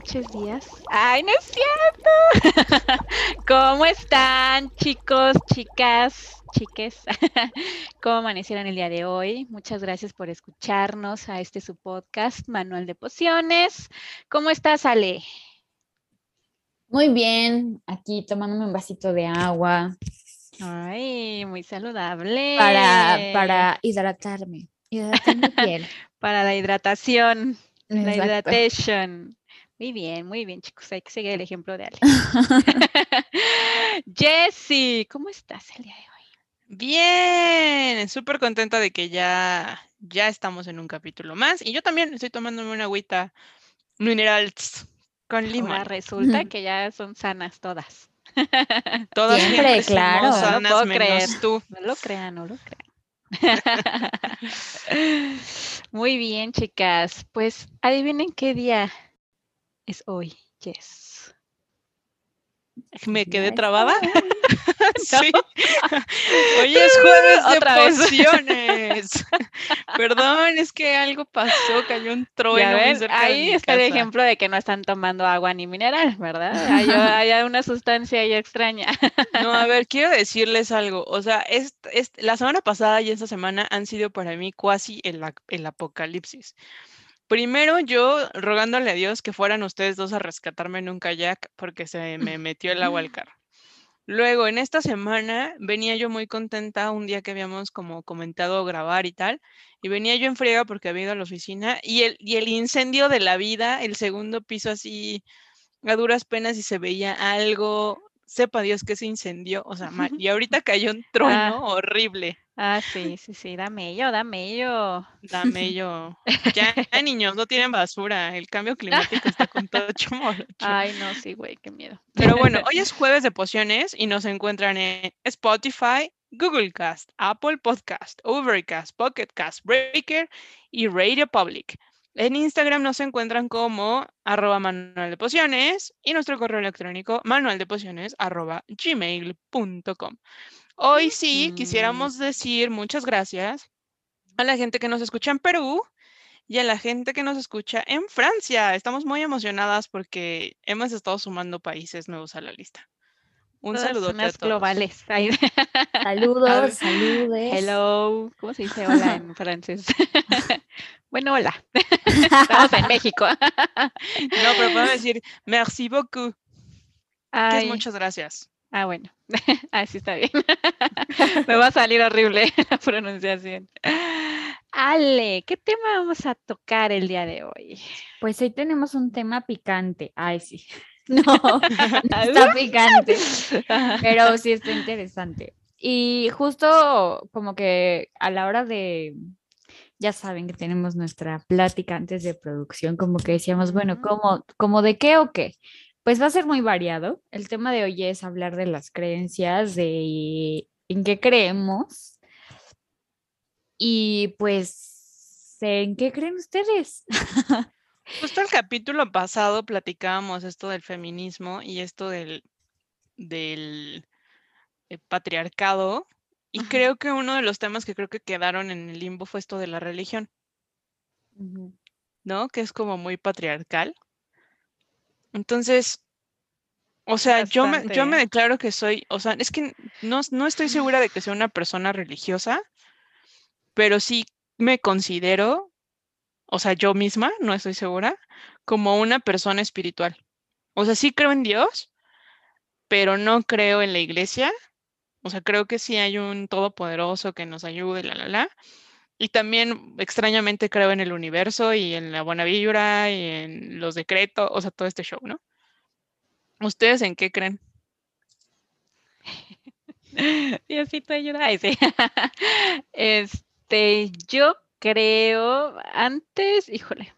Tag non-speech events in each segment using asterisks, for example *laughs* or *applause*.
noches, días. ¡Ay, no es cierto! *laughs* ¿Cómo están, chicos, chicas, chiques? *laughs* ¿Cómo amanecieron el día de hoy? Muchas gracias por escucharnos a este su podcast, Manual de Pociones. ¿Cómo estás, Ale? Muy bien, aquí tomándome un vasito de agua. Ay, muy saludable. Para, para hidratarme, hidratar mi *laughs* piel. para la hidratación. La hidratación. Muy bien, muy bien, chicos. Hay que seguir el ejemplo de Ale. *laughs* *laughs* Jessie, ¿cómo estás el día de hoy? Bien, súper contenta de que ya, ya estamos en un capítulo más. Y yo también estoy tomándome una agüita minerals con limón. resulta *laughs* que ya son sanas todas. Todas siempre, claro. Sanas, no menos tú. No lo crean, no lo crean. Muy bien, chicas. Pues adivinen qué día es hoy. Yes. Me quedé trabada. *laughs* *laughs* sí. *laughs* Hoy es jueves de Otra pociones. Perdón, es que algo pasó, cayó un trueno. ahí está el ejemplo de que no están tomando agua ni mineral, ¿verdad? Hay, una sustancia ahí extraña. no, a ver, quiero decirles algo. O sea, es, la semana pasada y esta semana han sido para mí casi el, el apocalipsis. Primero yo rogándole a Dios que fueran ustedes dos a rescatarme en un kayak porque se me *laughs* metió el agua al carro. Luego, en esta semana venía yo muy contenta un día que habíamos como comentado grabar y tal, y venía yo en friega porque había ido a la oficina y el, y el incendio de la vida, el segundo piso así a duras penas y se veía algo, sepa Dios que se incendió, o sea, mal. Y ahorita cayó un trueno ah. horrible. Ah, sí, sí, sí, dame yo, dame yo. Dame yo. Ya, *laughs* niños, no tienen basura. El cambio climático está con todo *laughs* chumolo. Ay, no, sí, güey, qué miedo. Pero bueno, *laughs* hoy es jueves de pociones y nos encuentran en Spotify, Google Cast, Apple Podcast, Overcast, Pocket Cast, Breaker y Radio Public. En Instagram nos encuentran como arroba manual de pociones y nuestro correo electrónico manualdepociones arroba gmail.com. Hoy sí quisiéramos decir muchas gracias a la gente que nos escucha en Perú y a la gente que nos escucha en Francia. Estamos muy emocionadas porque hemos estado sumando países nuevos a la lista. Un saludo a todos. globales. Saludos, saludos. Hello. ¿Cómo se dice hola en *laughs* francés? *laughs* bueno, hola. *laughs* Estamos en México. no, pero puedo decir merci beaucoup. Que es muchas gracias. Ah, bueno. Así está bien. Me va a salir horrible la pronunciación. Ale, ¿qué tema vamos a tocar el día de hoy? Pues hoy tenemos un tema picante. Ay, sí. *laughs* *laughs* No, está picante, pero sí está interesante. Y justo como que a la hora de, ya saben que tenemos nuestra plática antes de producción, como que decíamos, bueno, ¿cómo, como de qué o qué? Pues va a ser muy variado. El tema de hoy es hablar de las creencias, de en qué creemos. Y pues, ¿en qué creen ustedes? *laughs* Justo el capítulo pasado platicábamos esto del feminismo y esto del, del eh, patriarcado. Y creo que uno de los temas que creo que quedaron en el limbo fue esto de la religión. ¿No? Que es como muy patriarcal. Entonces, o sea, yo me, yo me declaro que soy, o sea, es que no, no estoy *laughs* segura de que sea una persona religiosa, pero sí me considero, o sea, yo misma, no estoy segura, como una persona espiritual. O sea, sí creo en Dios, pero no creo en la iglesia. O sea, creo que sí hay un todopoderoso que nos ayude, la, la, la. Y también extrañamente creo en el universo y en la buena vibra y en los decretos, o sea, todo este show, ¿no? ¿Ustedes en qué creen? *laughs* Diosito ayuda. *laughs* Este, yo creo, antes, híjole,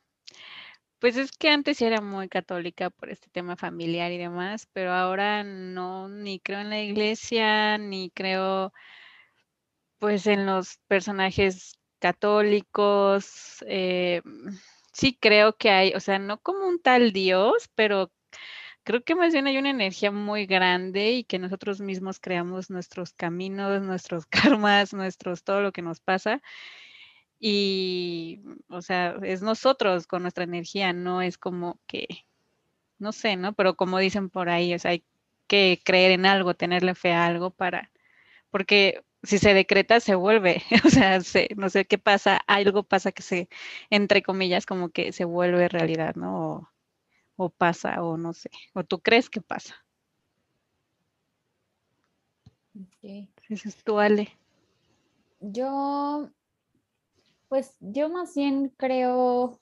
pues es que antes era muy católica por este tema familiar y demás, pero ahora no, ni creo en la iglesia, ni creo pues en los personajes católicos, eh, sí creo que hay, o sea, no como un tal Dios, pero creo que más bien hay una energía muy grande y que nosotros mismos creamos nuestros caminos, nuestros *laughs* karmas, nuestros, todo lo que nos pasa. Y, o sea, es nosotros con nuestra energía, no es como que no sé, ¿no? Pero como dicen por ahí, o sea, hay que creer en algo, tenerle fe a algo para, porque si se decreta se vuelve, *laughs* o sea, no sé qué pasa, algo pasa que se, entre comillas, como que se vuelve realidad, ¿no? O, pasa, o no sé, o tú crees que pasa. Okay. Eso es tu Ale. Yo, pues yo más bien creo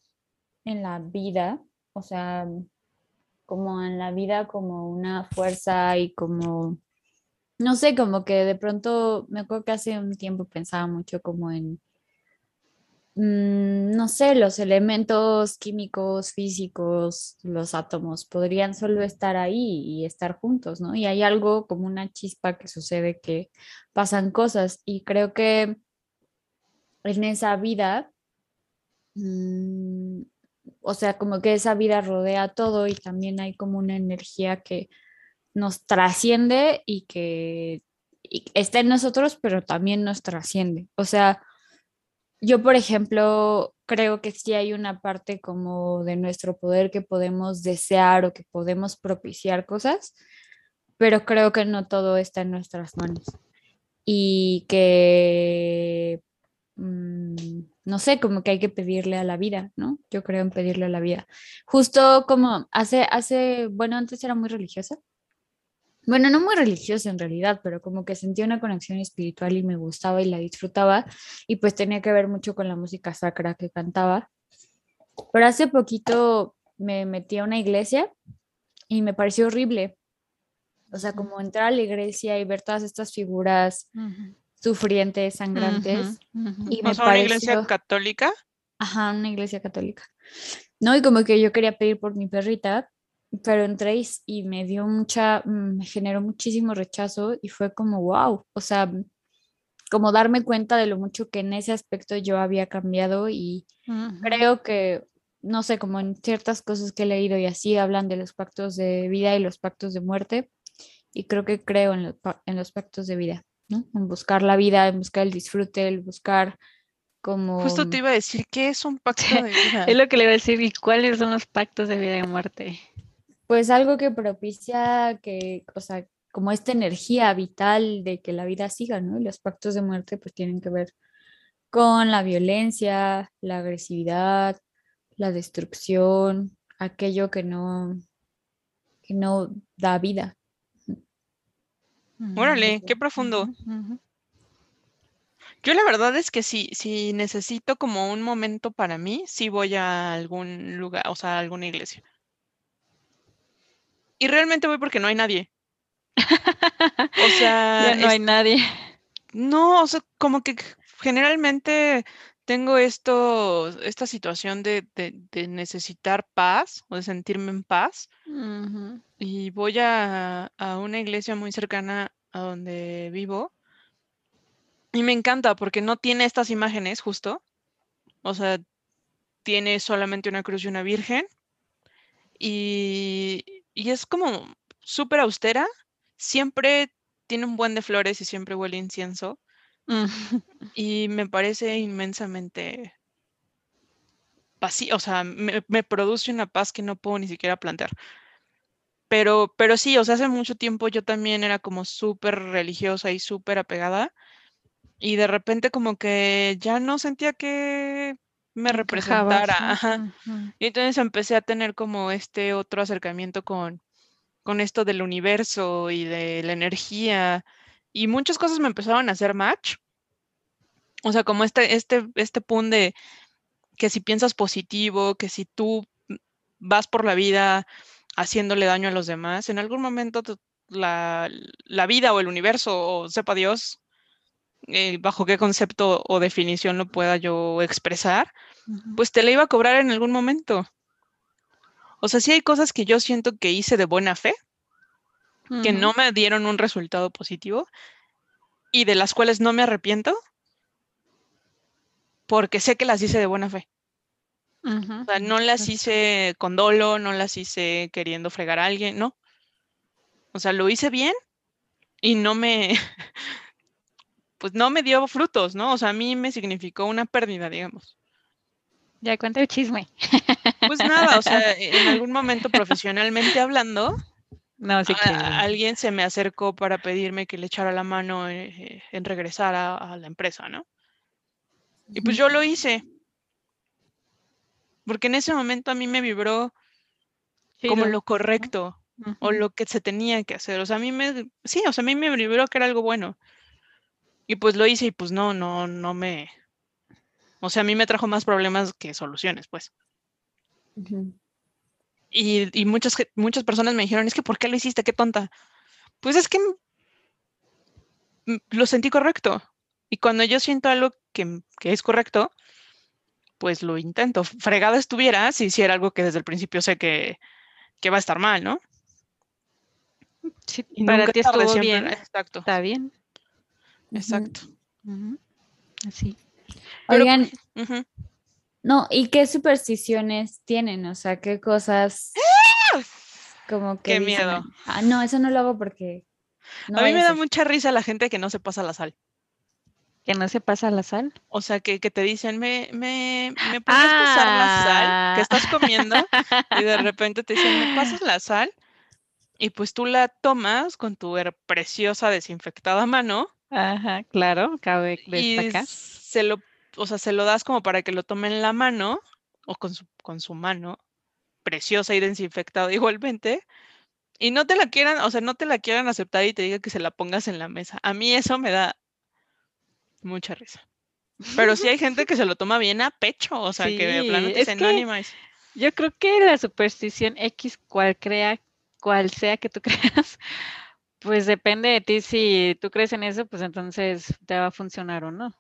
en la vida, o sea, como en la vida como una fuerza y como, no sé, como que de pronto, me acuerdo que hace un tiempo pensaba mucho como en, mm, no sé, los elementos químicos, físicos, los átomos, podrían solo estar ahí y estar juntos, ¿no? Y hay algo como una chispa que sucede que pasan cosas y creo que en esa vida... Mm, o sea, como que esa vida rodea todo y también hay como una energía que nos trasciende y que está en nosotros, pero también nos trasciende. O sea, yo, por ejemplo, creo que sí hay una parte como de nuestro poder que podemos desear o que podemos propiciar cosas, pero creo que no todo está en nuestras manos. Y que mm, no sé, como que hay que pedirle a la vida, ¿no? Yo creo en pedirle a la vida. Justo como hace, hace, bueno, antes era muy religiosa. Bueno, no muy religiosa en realidad, pero como que sentía una conexión espiritual y me gustaba y la disfrutaba y pues tenía que ver mucho con la música sacra que cantaba. Pero hace poquito me metí a una iglesia y me pareció horrible. O sea, como entrar a la iglesia y ver todas estas figuras sufrientes, sangrantes. Y me una iglesia católica? Ajá, una iglesia católica. No, y como que yo quería pedir por mi perrita, pero entré y me dio mucha, mm, me generó muchísimo rechazo y fue como, wow, o sea, como darme cuenta de lo mucho que en ese aspecto yo había cambiado y creo que, no sé, como en ciertas cosas que he leído y así hablan de los pactos de vida y los pactos de muerte y creo que creo en en los pactos de vida. En buscar la vida, en buscar el disfrute, el buscar como... Justo te iba a decir, ¿qué es un pacto *laughs* de vida? es lo que le iba a decir, ¿y cuáles son los pactos de vida y muerte? Pues algo que propicia que, o sea, como esta energía vital de que la vida siga, ¿no? Y los pactos de muerte pues tienen que ver con la violencia, la agresividad, la destrucción, aquello que no, que no da vida. Órale, qué profundo. Yo la verdad es que si, si necesito como un momento para mí, sí voy a algún lugar, o sea, a alguna iglesia. Y realmente voy porque no hay nadie. O *laughs* sea, no hay nadie. No, o sea, como que generalmente tengo esto, esta situación de, necesitar paz o de sentirme en paz. Y voy a, una iglesia muy cercana a donde vivo. Y me encanta porque no tiene estas imágenes justo. O sea, tiene solamente una cruz y una virgen. Y, y es como súper austera. Siempre tiene un buen de flores y siempre huele incienso. Y me parece inmensamente vacío, o sea, me, produce una paz que no puedo ni siquiera plantear. Pero, pero sí, o sea, hace mucho tiempo yo también era como súper religiosa y súper apegada. Y de repente como que ya no sentía que me representara. Y entonces empecé a tener como este otro acercamiento con, con esto del universo y de la energía y muchas cosas me empezaron a hacer match. O sea, como este, este, este punto de que si piensas positivo, que si tú vas por la vida haciéndole daño a los demás, en algún momento la, vida o el universo, o sepa Dios, eh, bajo qué concepto o definición lo pueda yo expresar, pues te la iba a cobrar en algún momento. O sea, sí hay cosas que yo siento que hice de buena fe, que no me dieron un resultado positivo y de las cuales no me arrepiento porque sé que las hice de buena fe. O sea, no las hice con dolo, no las hice queriendo fregar a alguien, no. O sea, lo hice bien y no me, *laughs* pues no me dio frutos, ¿no? O sea, a mí me significó una pérdida, digamos. Ya cuenta el chisme. Pues nada, o sea, *laughs* en algún momento profesionalmente hablando, No, sí que. a- alguien se me acercó para pedirme que le echara la mano eh, en regresar a, a la empresa, ¿no? Y pues yo lo hice. Porque en ese momento a mí me vibró como lo correcto o lo que se tenía que hacer. O sea, a mí me, sí, o sea, a mí me vibró que era algo bueno. Y pues lo hice y pues no, no, no me, o sea, a mí me trajo más problemas que soluciones, pues. Y, y muchas, personas me dijeron, es que ¿por qué lo hiciste? Qué tonta. Pues es que lo sentí correcto. Y cuando yo siento algo que, que es correcto, pues lo intento. Fregada estuviera si hiciera algo que desde el principio sé que, que va a estar mal, ¿no? Sí, Y para ti estuvo siempre- bien. Exacto, Está bien. exacto. Ujú. Así. Pero, Oigan. No, ¿y qué supersticiones tienen? O sea, ¿qué cosas como que Qué dicen, miedo. Ah, no, eso no lo hago porque no a mí me a da ser". mucha risa la gente que no se pasa la sal. Que no se pasa la sal. O sea, que, que te dicen, ¿me, me, ¿me podrías pasar la sal que Ah. estás comiendo? *laughs* Y de repente te dicen, ¿me pasas la sal? Y pues tú la tomas con tu preciosa desinfectada mano Ajá, claro, cabe y destacar. se lo, o sea, se lo das como para que lo tome en la mano o con su, con su mano preciosa y desinfectada *laughs* igualmente. Y no te la quieran, o sea, no te la quieran aceptar y te diga que se la pongas en la mesa. A mí eso me da mucha risa. Pero sí hay gente que se lo toma bien a pecho, o sea, que de plano te es dicen, no, que- ni más". Yo creo que la superstición X, cual crea, cual sea que tú *laughs* creas, pues depende de ti. Si tú crees en eso, pues entonces te va a funcionar o no.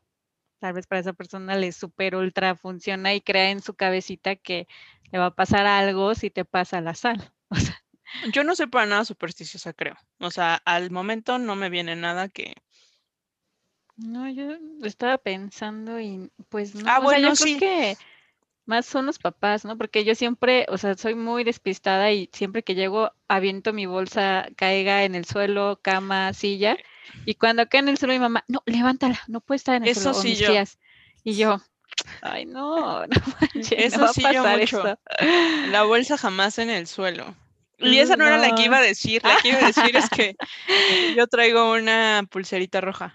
Tal vez para esa persona le super ultra funciona y crea en su cabecita que le va a pasar algo si te pasa la sal. *laughs* O sea, Yo no soy para nada supersticiosa, creo. O sea, al momento no me viene nada que... no, yo estaba pensando y pues no. Ah, o sea, yo bueno, creo sí. que más son los papás, ¿no? Porque yo siempre, o sea, soy muy despistada y siempre que llego aviento mi bolsa, caiga en el suelo, cama, silla. Y cuando cae en el suelo mi mamá, no, levántala, no puede estar en el Eso suelo. sí mis yo. tías. Y yo, ay, no, *laughs* no manches, Eso no va a sí yo pasar mucho. esto. La bolsa jamás en el suelo. Y esa no, era la que No. iba a decir. La que iba a decir es que *laughs* yo traigo una pulserita roja.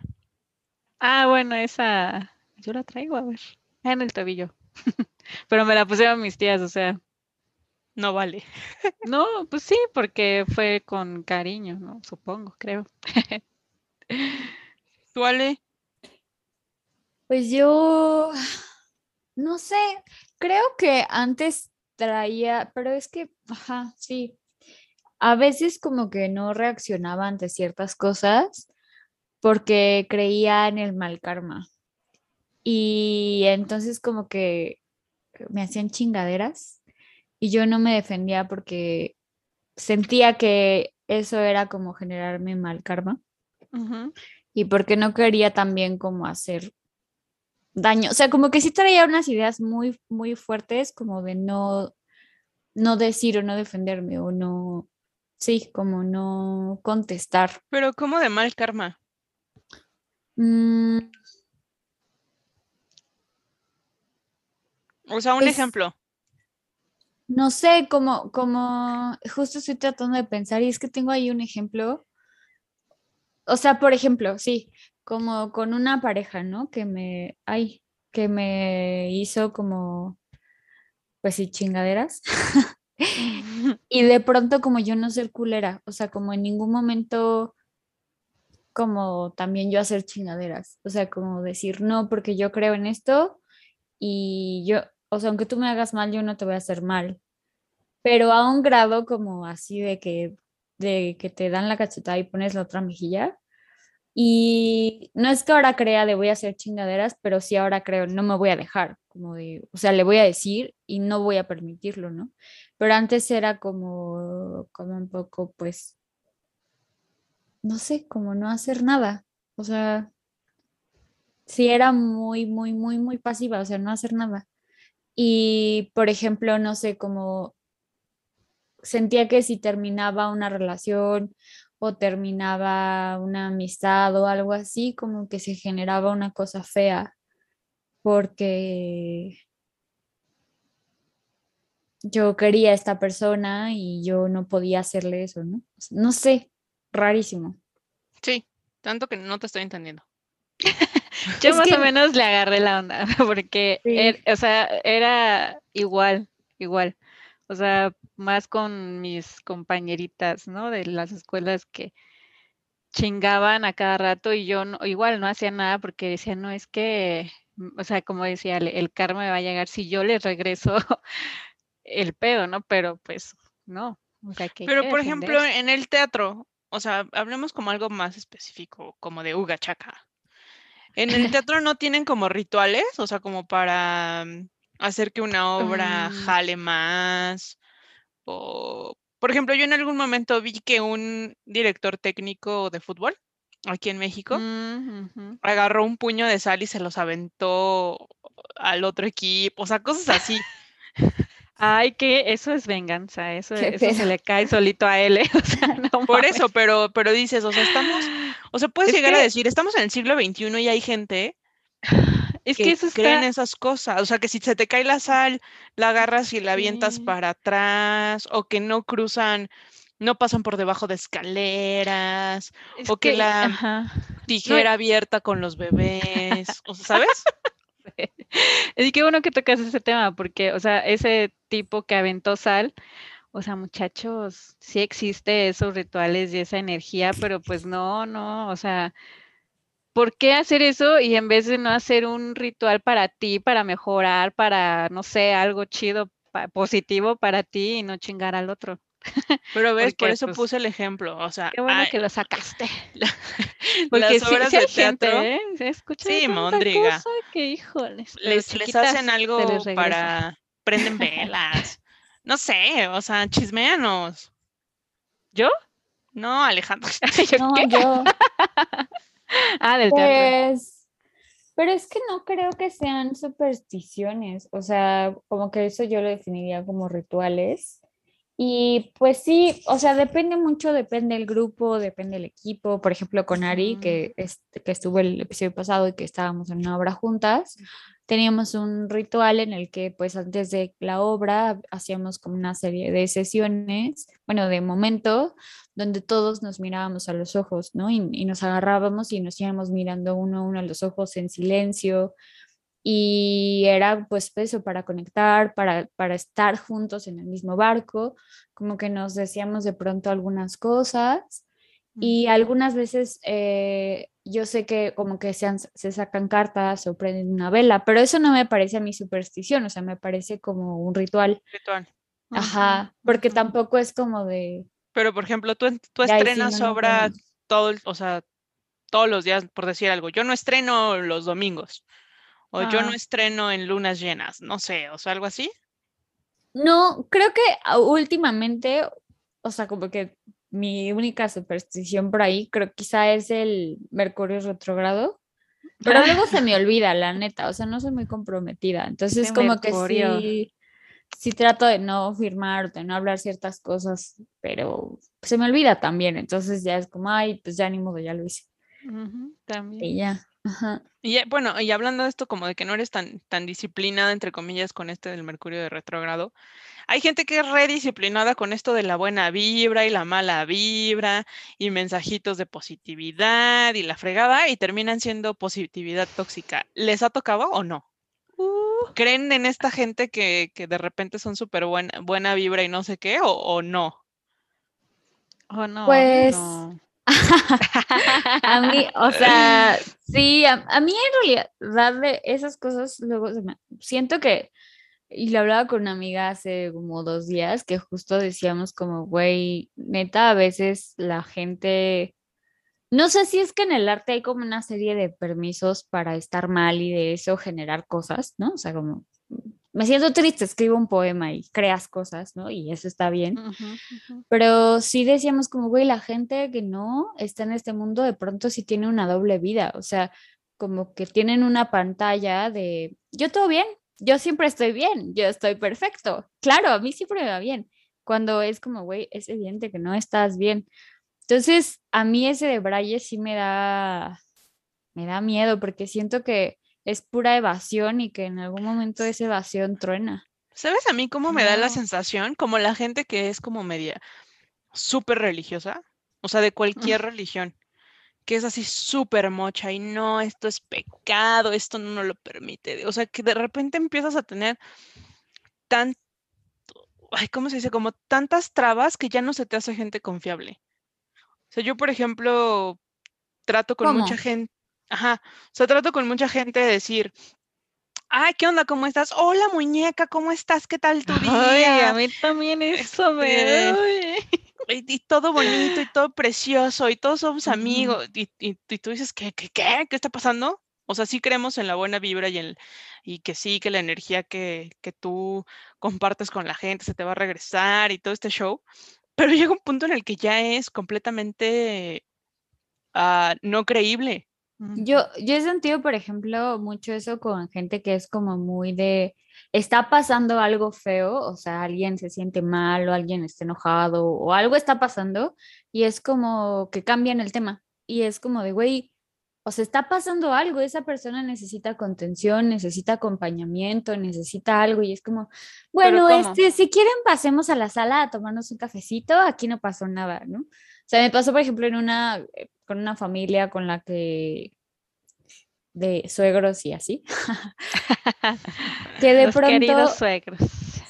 Ah, bueno, esa, yo la traigo, a ver, en el tobillo. *laughs* Pero me la pusieron mis tías, o sea, No vale. no, pues sí, porque fue con cariño, ¿no? Supongo, creo. ¿Tú, Ale? Pues yo, no sé, creo que antes traía, pero es que, ajá, sí, a veces como que no reaccionaba ante ciertas cosas porque creía en el mal karma. Y entonces como que me hacían chingaderas y yo no me defendía porque sentía que eso era como generarme mal karma Y porque no quería también como hacer daño. O sea, como que sí traía unas ideas muy, muy fuertes como de no, no decir o no defenderme o no, sí, como no contestar. Pero ¿cómo de mal karma? Mm, O sea, un Es- ejemplo. no sé, como, como, justo estoy tratando de pensar y es que tengo ahí un ejemplo. O sea, por ejemplo, sí, como con una pareja, ¿no? Que me, ay, que me hizo como, pues sí, chingaderas. Y de pronto como yo no ser culera, o sea, como en ningún momento como también yo hacer chingaderas, o sea, como decir no porque yo creo en esto y yo, o sea, aunque tú me hagas mal, yo no te voy a hacer mal, pero a un grado como así de que de que te dan la cachetada y pones la otra mejilla. Y no es que ahora crea de voy a hacer chingaderas, pero sí ahora creo no me voy a dejar, como de, o sea, le voy a decir y no voy a permitirlo, ¿no? Pero antes era como, como un poco, pues, no sé, como no hacer nada. O sea, sí era muy, muy, muy, muy pasiva, o sea, no hacer nada. Y, por ejemplo, no sé, como sentía que si terminaba una relación o terminaba una amistad o algo así, como que se generaba una cosa fea, porque yo quería a esta persona y yo no podía hacerle eso, ¿no? No sé, rarísimo. Sí, tanto que no te estoy entendiendo. *laughs* Yo Es más que- o menos le agarré la onda, *laughs* porque, Sí. er- o sea, era igual, igual. O sea, más con mis compañeritas, ¿no? De las escuelas que chingaban a cada rato y yo no- igual no hacía nada porque decía, no, es que, mm, o sea, como decía, Ale, el karma me va a llegar si yo les regreso *laughs* el pedo, ¿no? Pero pues no. O sea, que hay Pero, por ejemplo, en el teatro, o sea, hablemos como algo más específico, como de Uga Chaka. En el *laughs* teatro no tienen como rituales, o sea, como para mm, hacer que una obra Mm. jale más. O, por ejemplo, yo en algún momento vi que un director técnico de fútbol aquí en México Mm, agarró un puño de sal y se los aventó al otro equipo, o sea, cosas así. Ay, que eso es venganza, eso, eso se le cae solito a él, ¿eh? *laughs* O sea, *laughs* no Por eso, pero, pero dices, o sea, estamos, o sea, puedes Es llegar a decir, estamos en el siglo XXI y hay gente *laughs* Es que, que eso creen está, esas cosas. O sea, que si se te cae la sal, la agarras y la avientas Sí. para atrás, o que no cruzan, no pasan por debajo de escaleras, es o que la- ajá. tijera abierta con los bebés, o sea, ¿sabes? *laughs* Es que bueno que tocas ese tema, porque, o sea, ese tipo que aventó sal, o sea, muchachos, sí existe esos rituales y esa energía, pero pues no, no, o sea, ¿por qué hacer eso y en vez de no hacer un ritual para ti, para mejorar, para, no sé, algo chido, pa- positivo para ti y no chingar al otro? *laughs* Pero ves, por eso pues, puse el ejemplo. O sea, Qué bueno que lo *laughs* sacaste. *laughs* las Porque sí, obras sí hay de teatro gente, ¿eh? Sí, cosa que, híjoles, pero les, hacen algo les para prenden velas. No sé, o sea, chismeanos. ¿Yo? No, Alejandro. ¿Yo No, qué? yo, *laughs* Ah, del teatro. pues, pero es que no creo que sean supersticiones, o sea, como que eso yo lo definiría como rituales. Y pues sí, o sea, depende mucho, depende el grupo, depende el equipo. Por ejemplo, con Ari, que, este, que estuvo el episodio pasado y que estábamos en una obra juntas, teníamos un ritual en el que pues antes de la obra hacíamos como una serie de sesiones, bueno, de momento, donde todos nos mirábamos a los ojos, ¿no? Y, y nos agarrábamos y nos íbamos mirando uno a uno a los ojos en silencio. Y era pues eso, para conectar, para, para estar juntos en el mismo barco, como que nos decíamos de pronto algunas cosas y algunas veces eh, yo sé que como que se, han- se sacan cartas o prenden una vela, pero eso no me parece a mí superstición, o sea, me parece como un ritual. Ritual. Ajá, porque tampoco es como de... Pero, por ejemplo, tú, tú "Ya, y sí, estrenas no, obra podemos". todo, el- o sea, todos los días, por decir algo. Yo no estreno los domingos. O yo no estreno en lunas llenas. No sé, o sea, algo así. No, creo que ah, últimamente, o sea, como que mi única superstición por ahí, creo quizá es el Mercurio retrógrado, pero luego se me olvida, la neta, o sea, no soy muy comprometida, entonces como que sí, sí trato de no firmar, de no hablar ciertas cosas, pero se me olvida también, entonces ya es como, ay, pues ya ni modo, ya lo hice, También. y ya, ajá. Y bueno, y hablando de esto como de que no eres tan, tan disciplinada, entre comillas, con este del Mercurio de retrógrado, hay gente que es re disciplinada con esto de la buena vibra y la mala vibra y mensajitos de positividad y la fregada y terminan siendo positividad tóxica. ¿Les ha tocado o no? Uh, ¿Creen en esta gente que, que de repente son súper buena, buena vibra y no sé qué o, o no? oh, no, Pues, no. *laughs* A mí, o sea, sí, a, a mí en realidad de esas cosas luego siento que, y lo hablaba con una amiga hace como dos días, que justo decíamos como, güey, neta, a veces la gente, no sé si es que en el arte hay como una serie de permisos para estar mal y de eso generar cosas, ¿no? O sea, como, me siento triste, escribo un poema y creas cosas, ¿no? Y eso está bien. Pero sí decíamos como, güey, la gente que no está en este mundo de pronto sí tiene una doble vida, o sea, como que tienen una pantalla de, yo todo bien, yo siempre estoy bien, yo estoy perfecto, claro, a mí siempre me va bien, cuando es como, güey, es evidente que no estás bien. Entonces, a mí ese de Braille sí me da, me da miedo porque siento que es pura evasión y que en algún momento esa evasión truena. ¿Sabes a mí cómo me da la sensación? Como la gente que es como media súper religiosa, o sea, de cualquier religión, que es así súper mocha y no, esto es pecado, esto no nos lo permite. O sea, que de repente empiezas a tener tan, ay, ¿cómo se dice? Como tantas trabas que ya no se te hace gente confiable. O sea, yo, por ejemplo, trato con mucha gente, ajá, o sea, trato con mucha gente de decir, ay, ¿qué onda? ¿Cómo estás? Hola, muñeca, ¿cómo estás? ¿Qué tal tu Ay, a día? mí también eso me Este, y, y todo bonito y todo precioso y todos somos amigos. Y, y- y tú dices, ¿qué, qué, qué? ¿Qué está pasando? O sea, sí creemos en la buena vibra y, en, y que sí, que la energía que, que tú compartes con la gente se te va a regresar y todo este show. Pero llega un punto en el que ya es completamente ah, no creíble. Yo, yo he sentido, por ejemplo, mucho eso con gente que es como muy de, está pasando algo feo, o sea, alguien se siente mal o alguien está enojado o algo está pasando y es como que cambian el tema y es como de, güey, o sea, está pasando algo, esa persona necesita contención, necesita acompañamiento, necesita algo y es como, ¿Pero bueno, este, si quieren pasemos a la sala a tomarnos un cafecito, aquí no pasó nada, ¿no? O sea, me pasó, por ejemplo, en una, eh, con una familia con la que, de suegros y así, que de Los pronto suegros.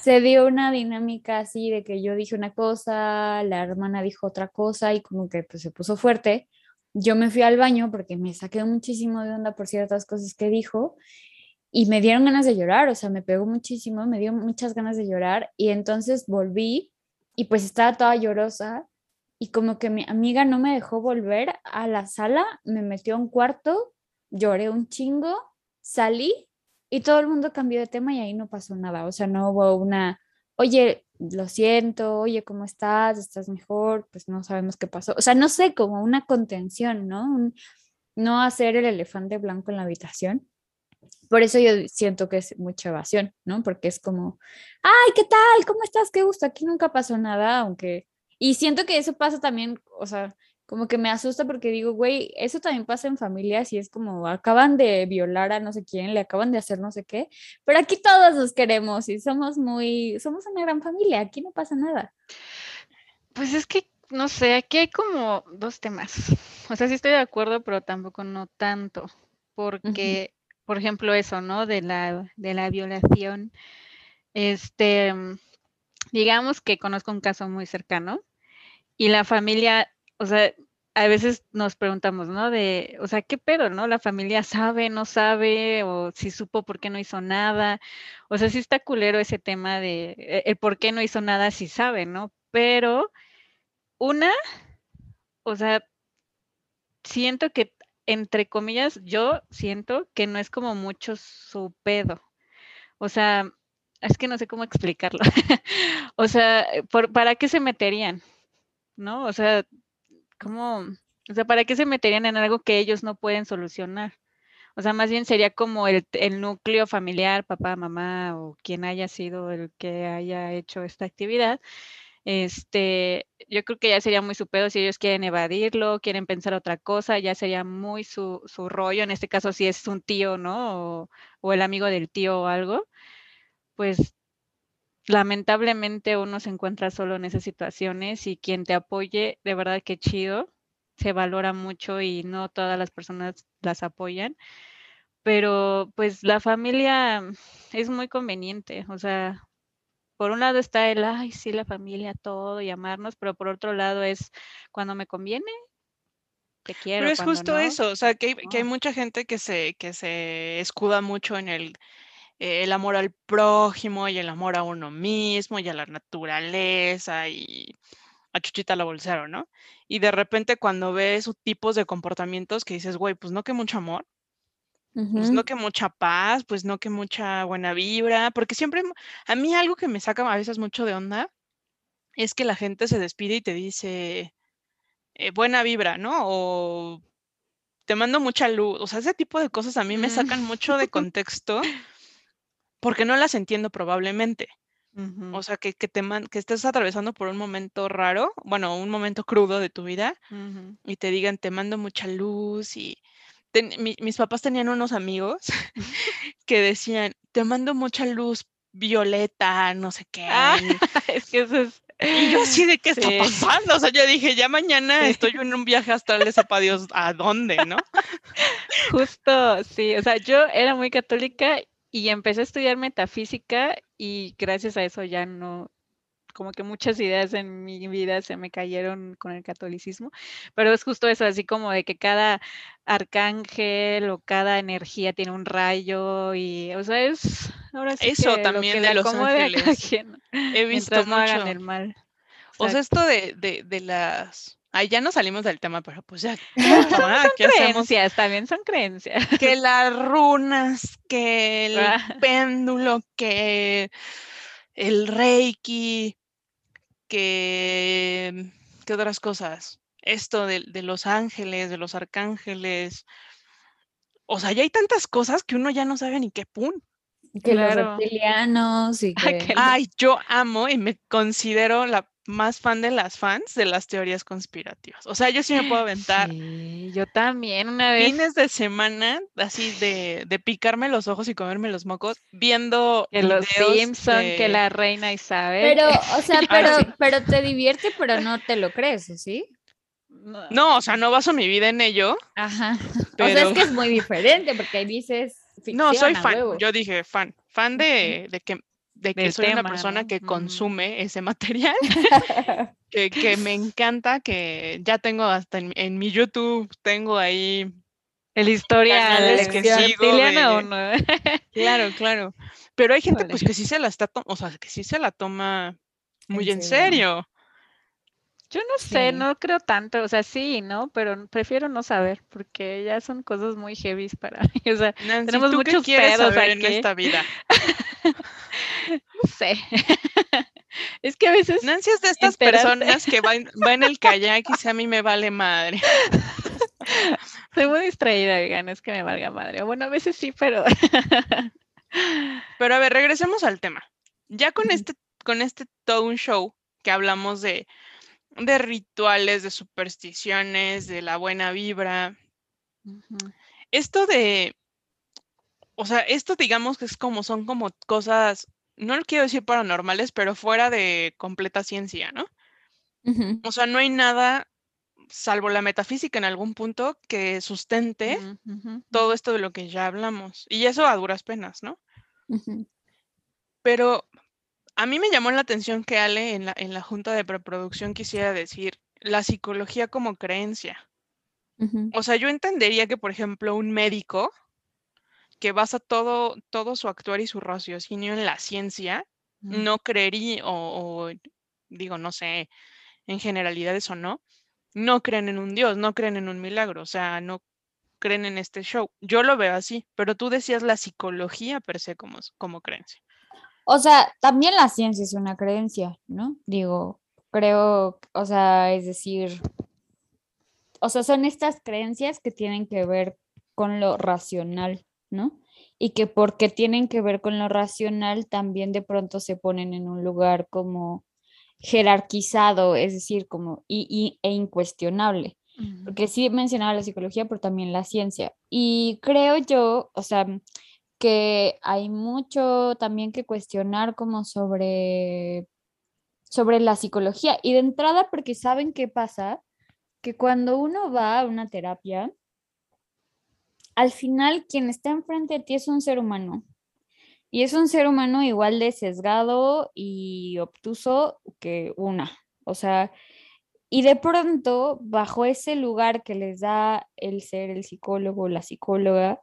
se dio una dinámica así de que yo dije una cosa, la hermana dijo otra cosa y como que pues se puso fuerte. Yo me fui al baño porque me saqué muchísimo de onda por ciertas cosas que dijo y me dieron ganas de llorar, o sea, me pegó muchísimo, me dio muchas ganas de llorar y entonces volví y pues estaba toda llorosa y como que mi amiga no me dejó volver a la sala, me metió a un cuarto, lloré un chingo, salí y todo el mundo cambió de tema y ahí no pasó nada, o sea, no hubo una, oye, lo siento, oye, ¿cómo estás? ¿Estás mejor? Pues no sabemos qué pasó, o sea, no sé, como una contención, ¿no? No hacer el elefante blanco en la habitación. Por eso yo siento que es mucha evasión, ¿no? Porque es como, ay, ¿qué tal? ¿Cómo estás? Qué gusto, aquí nunca pasó nada, aunque... Y siento que eso pasa también, o sea, como que me asusta porque digo, güey, eso también pasa en familias y es como, acaban de violar a no sé quién, le acaban de hacer no sé qué, pero aquí todos nos queremos y somos muy, somos una gran familia, aquí no pasa nada. Pues es que, no sé, aquí hay como dos temas. O sea, sí estoy de acuerdo, pero tampoco no tanto. Porque, por ejemplo, eso, ¿no? De la, de la violación. Este, digamos que conozco un caso muy cercano y la familia, o sea, a veces nos preguntamos, ¿no? De, o sea, ¿qué pedo, no? La familia sabe, no sabe, o si supo por qué no hizo nada. O sea, sí está culero ese tema de eh, el por qué no hizo nada si sabe, ¿no? Pero una, o sea, siento que, entre comillas, yo siento que no es como mucho su pedo. O sea, es que no sé cómo explicarlo. *laughs* o sea, eh, ¿para qué se meterían? ¿No? O sea, ¿cómo? O sea, ¿para qué se meterían en algo que ellos no pueden solucionar? O sea, más bien sería como el, núcleo familiar, papá, mamá o quien haya sido el que haya hecho esta actividad. Este, yo creo que ya sería muy su pedo si ellos quieren evadirlo, quieren pensar otra cosa, ya sería muy su, su rollo. En este caso, si es un tío, ¿no? O el amigo del tío o algo, pues lamentablemente uno se encuentra solo en esas situaciones y quien te apoye, de verdad que chido, se valora mucho y no todas las personas las apoyan, pero pues la familia es muy conveniente, o sea, por un lado está el, ay, sí, la familia, todo y amarnos, pero por otro lado es cuando me conviene, te quiero. Pero es justo no, eso, o sea, que hay, que hay mucha gente que se, que se escuda mucho en el, eh, el amor al prójimo y el amor a uno mismo y a la naturaleza y a Chuchita la bolsero, ¿no? Y de repente cuando ves tipos de comportamientos que dices, güey, pues no que mucho amor, pues no que mucha paz, pues no que mucha buena vibra, porque siempre, a mí algo que me saca a veces mucho de onda es que la gente se despide y te dice eh, buena vibra, ¿no? O te mando mucha luz, o sea, ese tipo de cosas a mí me sacan mucho de contexto porque no las entiendo probablemente. O sea, que, que te man- que estés atravesando por un momento raro, bueno, un momento crudo de tu vida y te digan, te mando mucha luz y ten- mi- mis papás tenían unos amigos *laughs* que decían, te mando mucha luz, violeta, no sé qué. Ah, *laughs* es que eso es. Y yo así de qué está pasando. O sea, yo dije, ya mañana Sí. estoy en un viaje astral de sepa Dios a dónde, ¿no? *laughs* Justo, sí, o sea, yo era muy católica y empecé a estudiar metafísica y gracias a eso ya no, como que muchas ideas en mi vida se me cayeron con el catolicismo, pero es justo eso, así como de que cada arcángel o cada energía tiene un rayo y, o sea, es ahora sí Eso que lo también que de los ángeles. He visto hagan el mal. O sea, esto de, de, de las. Ay, ya no salimos del tema, pero pues ya. *laughs* ah, ¿qué hacemos? creencias, también son creencias. Que las runas, que el Ah. péndulo, que el reiki, que. ¿Qué otras cosas? Esto de, de los ángeles, de los arcángeles. O sea, ya hay tantas cosas que uno ya no sabe ni qué pun. Que los reptilianos y *laughs* Ah, que- Ay, yo amo y me considero la más fan de las fans de las teorías conspirativas. O sea, yo sí me puedo aventar Sí, yo también una vez. fines de semana así de, de picarme los ojos y comerme los mocos viendo Que los Simpson, que la reina Isabel. Pero, o sea, *laughs* Ah, pero, sí. pero te divierte, pero no te lo crees, ¿o ¿sí? No, No, o sea, no baso mi vida en ello, Ajá. O sea, es que es muy diferente, porque ahí dices no, soy fan. huevo. Yo dije fan, fan de, de que de que soy una persona ¿no? que consume ese material, *laughs* que, que me encanta, que ya tengo hasta en, mi- en mi YouTube, tengo ahí el historia canales que sigo reptiliana o de- no. *laughs* Claro, claro. Pero hay gente pues que sí se la está, o sea, que sí se la toma muy En en serio. serio. Yo no sé, Sí. no creo tanto, o sea, sí, ¿no? Pero prefiero no saber, porque ya son cosas muy heavy para mí. O sea, Nancy, Tenemos ¿tú muchos pedos saber en esta vida? *laughs* *laughs* no sé. *laughs* es que a veces Nancy es de estas personas que va en, va en el kayak y a mí me vale madre. *laughs* soy muy distraída, oigan, es que me valga madre. Bueno, a veces sí, pero Pero a ver, regresemos al tema. Ya con este, con este todo un show que hablamos de, de rituales, de supersticiones, de la buena vibra, esto de, o sea, esto digamos que es como son como cosas, no lo quiero decir paranormales, pero fuera de completa ciencia, ¿no? O sea, no hay nada, salvo la metafísica en algún punto, que sustente todo esto de lo que ya hablamos. Y eso a duras penas, ¿no? Pero a mí me llamó la atención que Ale en la, en la junta de preproducción quisiera decir la psicología como creencia. O sea, yo entendería que, por ejemplo, un médico que basa todo, todo su actuar y su raciocinio en la ciencia, no creería, o, o, digo, no sé, en generalidades o no, no creen en un Dios, no creen en un milagro, o sea, no creen en este show. Yo lo veo así, pero tú decías la psicología per se como, como creencia. O sea, también la ciencia es una creencia, ¿no? Digo, creo, o sea, es decir, o sea, son estas creencias que tienen que ver con lo racional, ¿no? Y que porque tienen que ver con lo racional, también de pronto se ponen en un lugar como jerarquizado, es decir, como y, y- e incuestionable Ujú. porque sí mencionaba la psicología, pero también la ciencia. Y creo yo, o sea, que hay mucho también que cuestionar como sobre, sobre la psicología. Y de entrada, porque saben qué pasa, que cuando uno va a una terapia, al final quien está enfrente de ti es un ser humano. Y es un ser humano igual de sesgado y obtuso que una. O sea, y de pronto, bajo ese lugar que les da el ser el psicólogo o la psicóloga,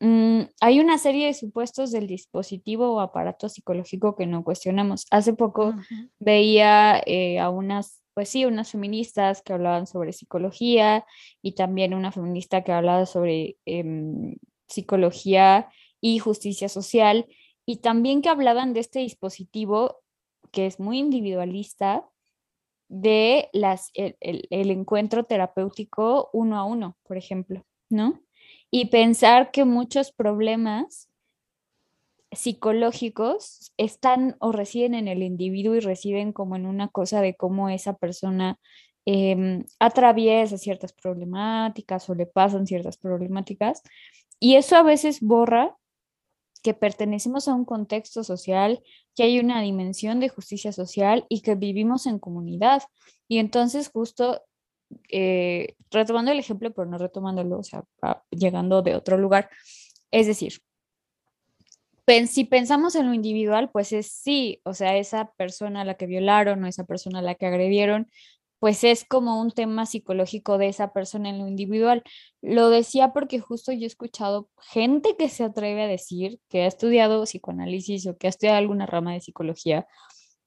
mm, hay una serie de supuestos del dispositivo o aparato psicológico que no cuestionamos. Hace poco veía eh, a unas, pues sí, unas feministas que hablaban sobre psicología y también una feminista que hablaba sobre em, psicología y justicia social y también que hablaban de este dispositivo que es muy individualista de las, el, el- el encuentro terapéutico uno a uno, por ejemplo, ¿no? Y pensar que muchos problemas psicológicos están o residen en el individuo y residen como en una cosa de cómo esa persona em, atraviesa ciertas problemáticas o le pasan ciertas problemáticas. Y eso a veces borra que pertenecemos a un contexto social, que hay una dimensión de justicia social y que vivimos en comunidad. Y entonces justo eh, retomando el ejemplo, pero no retomándolo, o sea, llegando de otro lugar, es decir, si pensamos en lo individual, pues es sí, o sea, esa persona a la que violaron o esa persona a la que agredieron, pues es como un tema psicológico de esa persona en lo individual. Lo decía porque justo yo he escuchado gente que se atreve a decir que ha estudiado psicoanálisis o que ha estudiado alguna rama de psicología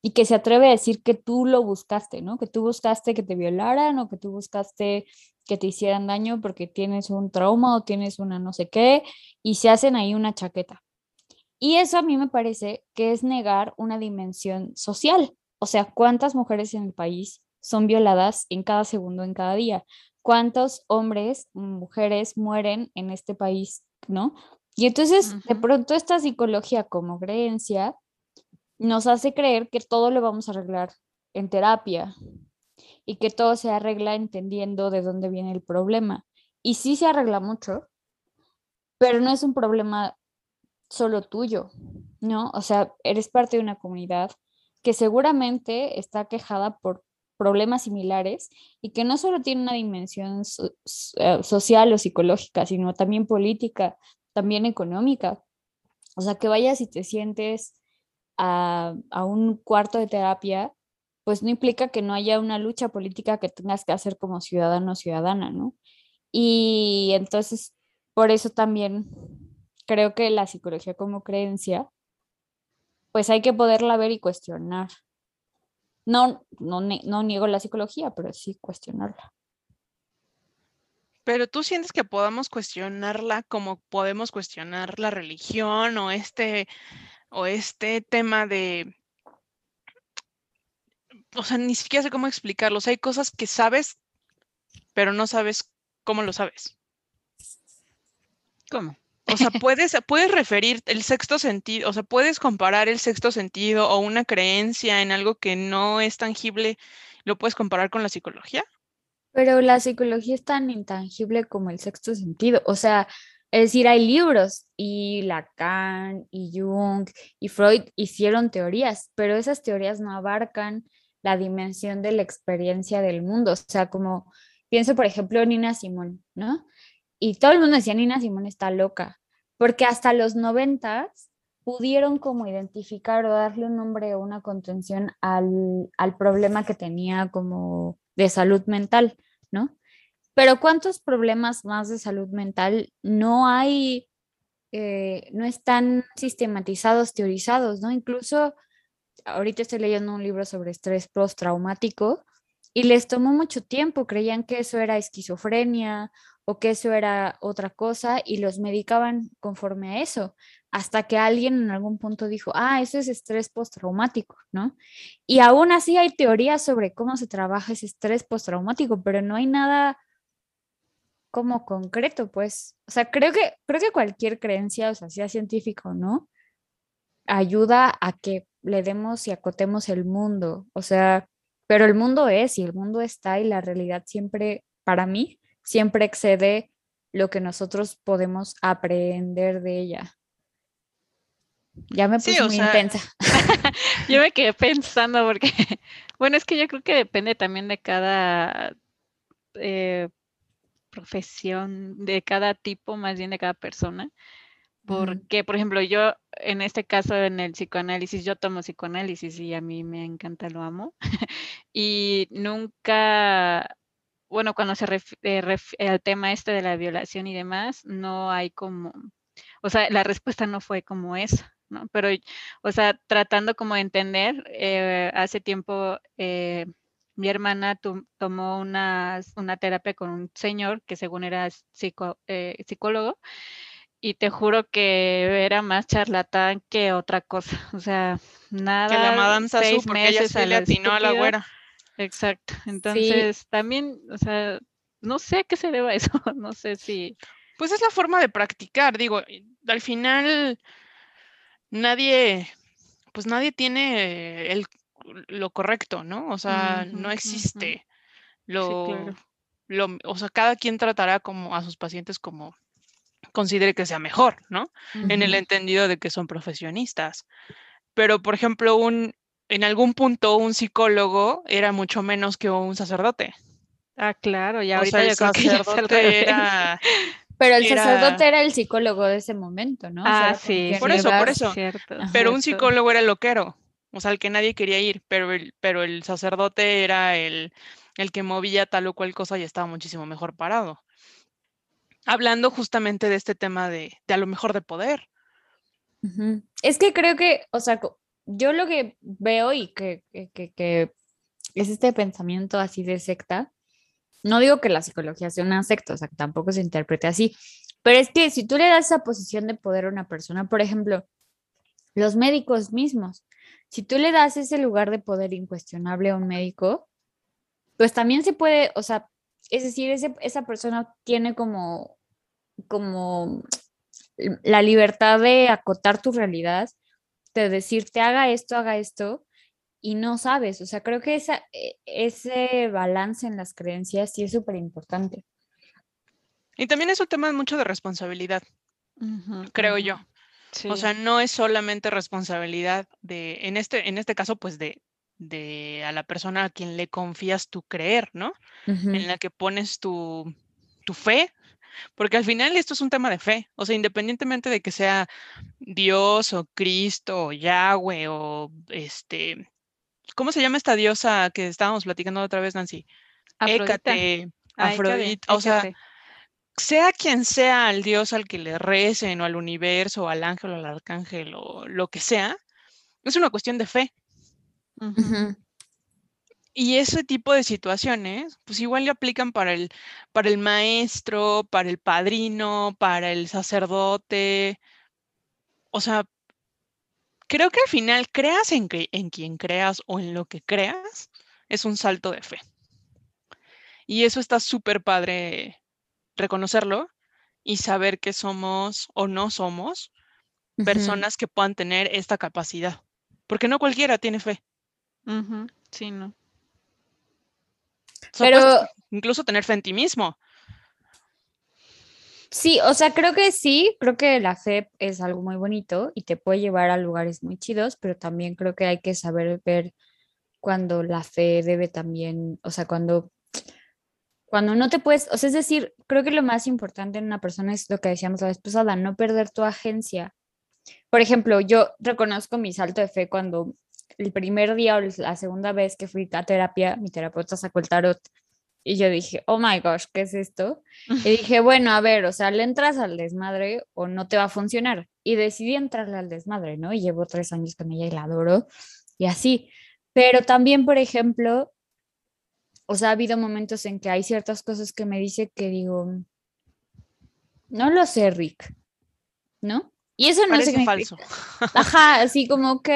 y que se atreve a decir que tú lo buscaste, ¿no? Que tú buscaste que te violaran o que tú buscaste que te hicieran daño porque tienes un trauma o tienes una no sé qué y se hacen ahí una chaqueta. Y eso a mí me parece que es negar una dimensión social. O sea, ¿cuántas mujeres en el país son violadas en cada segundo, en cada día. ¿Cuántos hombres, mujeres mueren en este país, no? Y entonces, de pronto, esta psicología como creencia nos hace creer que todo lo vamos a arreglar en terapia y que todo se arregla entendiendo de dónde viene el problema. Y sí se arregla mucho, pero no es un problema solo tuyo, ¿no? O sea, eres parte de una comunidad que seguramente está quejada por problemas similares y que no solo tiene una dimensión eh, social o psicológica, sino también política, también económica. O sea, que vayas y te sientes a, a un cuarto de terapia, pues no implica que no haya una lucha política que tengas que hacer como ciudadano o ciudadana, ¿no? Y entonces, por eso también creo que la psicología como creencia, pues hay que poderla ver y cuestionar. No, no, no niego la psicología, pero sí cuestionarla. Pero tú sientes que podamos cuestionarla como podemos cuestionar la religión o este, o este tema de, o sea, ni siquiera sé cómo explicarlo. hay cosas que sabes, pero no sabes cómo lo sabes. ¿Cómo? O sea, puedes, puedes referir el sexto sentido, o sea, puedes comparar el sexto sentido o una creencia en algo que no es tangible, ¿lo puedes comparar con la psicología? Pero la psicología es tan intangible como el sexto sentido. O sea, es decir, hay libros y Lacan y Jung y Freud hicieron teorías, pero esas teorías no abarcan la dimensión de la experiencia del mundo. O sea, como pienso, por ejemplo, Nina Simón, ¿no? y todo el mundo decía, Nina Simón está loca, porque hasta los noventas pudieron como identificar o darle un nombre o una contención al, problema que tenía como de salud mental, ¿no? Pero ¿cuántos problemas más de salud mental no hay, eh, no están sistematizados, teorizados, ¿no? Incluso ahorita estoy leyendo un libro sobre estrés postraumático y les tomó mucho tiempo, creían que eso era esquizofrenia o que eso era otra cosa y los medicaban conforme a eso, hasta que alguien en algún punto dijo, ah, eso es estrés postraumático, ¿no? Y aún así hay teorías sobre cómo se trabaja ese estrés postraumático, pero no hay nada como concreto, pues, o sea, creo que, creo que cualquier creencia, o sea, sea científica o no, ayuda a que le demos y acotemos el mundo, o sea, pero el mundo es y el mundo está y la realidad siempre, para mí, siempre excede lo que nosotros podemos aprender de ella. Ya me puse muy intensa. *laughs* yo me quedé pensando porque, *laughs* bueno, es que yo creo que depende también de cada eh, profesión, de cada tipo, más bien de cada persona. Porque, por ejemplo, yo en este caso, en el psicoanálisis, yo tomo psicoanálisis y a mí me encanta, lo amo. *laughs* y nunca bueno, cuando se refiere al tema este de la violación y demás, no hay como, o sea, la respuesta no fue como esa, ¿no? Pero, o sea, tratando como de entender, eh, hace tiempo eh, mi hermana tomó una, una, terapia con un señor que según era eh, psicólogo y te juro que era más charlatán que otra cosa, o sea, nada. Que la madame Sassou, porque ella se le atinó a la güera. Exacto. Entonces, también, o sea, no sé a qué se deba eso, *laughs* no sé si... Pues es la forma de practicar, digo, al final nadie, pues nadie tiene el, lo correcto, ¿no? O sea, no existe lo, lo, o sea, cada quien tratará como a sus pacientes como considere que sea mejor, ¿no? En el entendido de que son profesionistas. Pero, por ejemplo, un, en algún punto un psicólogo era mucho menos que un sacerdote. Ah, claro, y ahorita el sacerdote era... *laughs* Pero el sacerdote era el psicólogo de ese momento, ¿no? Ah, sí. Por eso, por eso. Pero un psicólogo era el loquero, o sea, el que nadie quería ir, pero el, pero el sacerdote era el, el que movía tal o cual cosa y estaba muchísimo mejor parado. Hablando justamente de este tema de, de a lo mejor de poder. Es que creo que, o sea, yo lo que veo y que, que, es este pensamiento así de secta, no digo que la psicología sea una secta, o sea, que tampoco se interprete así, pero es que si tú le das esa posición de poder a una persona, por ejemplo, los médicos mismos, si tú le das ese lugar de poder incuestionable a un médico, pues también se puede, o sea, es decir, esa persona tiene como, como la libertad de acotar tu realidad, de decirte haga esto, haga esto, y no sabes. O sea, creo que esa, e, ese balance en las creencias sí es súper importante. Y también es un tema mucho de responsabilidad, creo yo. O sea, no es solamente responsabilidad de, en este, en este caso, pues de, de a la persona a quien le confías tu creer, ¿no? En la que pones tu, tu fe, porque al final esto es un tema de fe, o sea, independientemente de que sea Dios o Cristo o Yahweh o este, ¿cómo se llama esta diosa que estábamos platicando otra vez, Nancy? Écate, Afrodita, o sea, sea quien sea el Dios al que le recen o al universo o al ángel o al arcángel o lo que sea, es una cuestión de fe. Y ese tipo de situaciones, pues igual le aplican para el, para el maestro, para el padrino, para el sacerdote. O sea, creo que al final creas en, que, en quien creas o en lo que creas, es un salto de fe. Y eso está súper padre reconocerlo y saber que somos o no somos personas que puedan tener esta capacidad. Porque no cualquiera tiene fe. Sí, no. Pero incluso tener fe en ti mismo. Sí, o sea, creo que sí, creo que la fe es algo muy bonito y te puede llevar a lugares muy chidos, pero también creo que hay que saber ver cuando la fe debe también, o sea, cuando cuando no te puedes, o sea, es decir, creo que lo más importante en una persona es lo que decíamos la vez pasada, no perder tu agencia. Por ejemplo, yo reconozco mi salto de fe cuando el primer día o la segunda vez que fui a terapia, mi terapeuta sacó el tarot y yo dije, oh my gosh, ¿qué es esto? Y *laughs* dije, bueno, a ver, o sea, ¿le entras al desmadre o no te va a funcionar? Y decidí entrarle al desmadre, ¿no? Y llevo tres años con ella y la adoro y así. Pero también, por ejemplo, o sea, ha habido momentos en que hay ciertas cosas que me dice que digo, no lo sé, Rick, ¿no? Y eso no es falso. Ajá, así como, ok,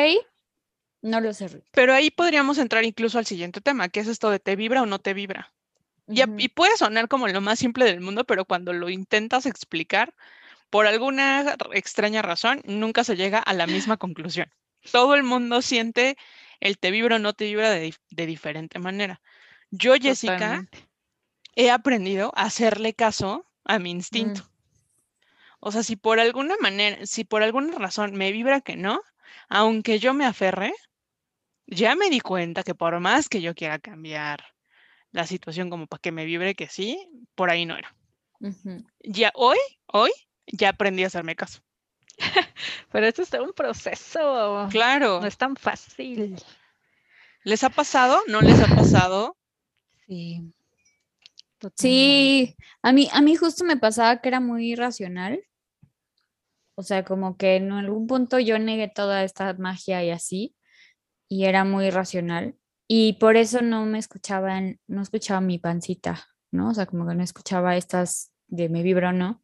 no lo sé. Pero ahí podríamos entrar incluso al siguiente tema, que es esto de te vibra o no te vibra. y, puede sonar como lo más simple del mundo, pero cuando lo intentas explicar, por alguna extraña razón, nunca se llega a la misma conclusión. Todo el mundo siente el te vibra o no te vibra de, diferente manera. Yo, Jessica, he aprendido a hacerle caso a mi instinto. Mm. O sea, si por alguna manera, si por alguna razón me vibra que no, aunque yo me aferre, ya me di cuenta que por más que yo quiera cambiar la situación como para que me vibre que sí, por ahí no era. Ya hoy, hoy, ya aprendí a hacerme caso. *laughs* Pero esto es un proceso. Claro. No es tan fácil. ¿Les ha pasado? ¿No les ha pasado? Sí. Sí, a mí, a mí justo me pasaba que era muy irracional. O sea, como que en algún punto yo negué toda esta magia y así y era muy racional y por eso no me escuchaban, no escuchaba mi pancita, ¿no? O sea, como que no escuchaba estas de me vibra o no.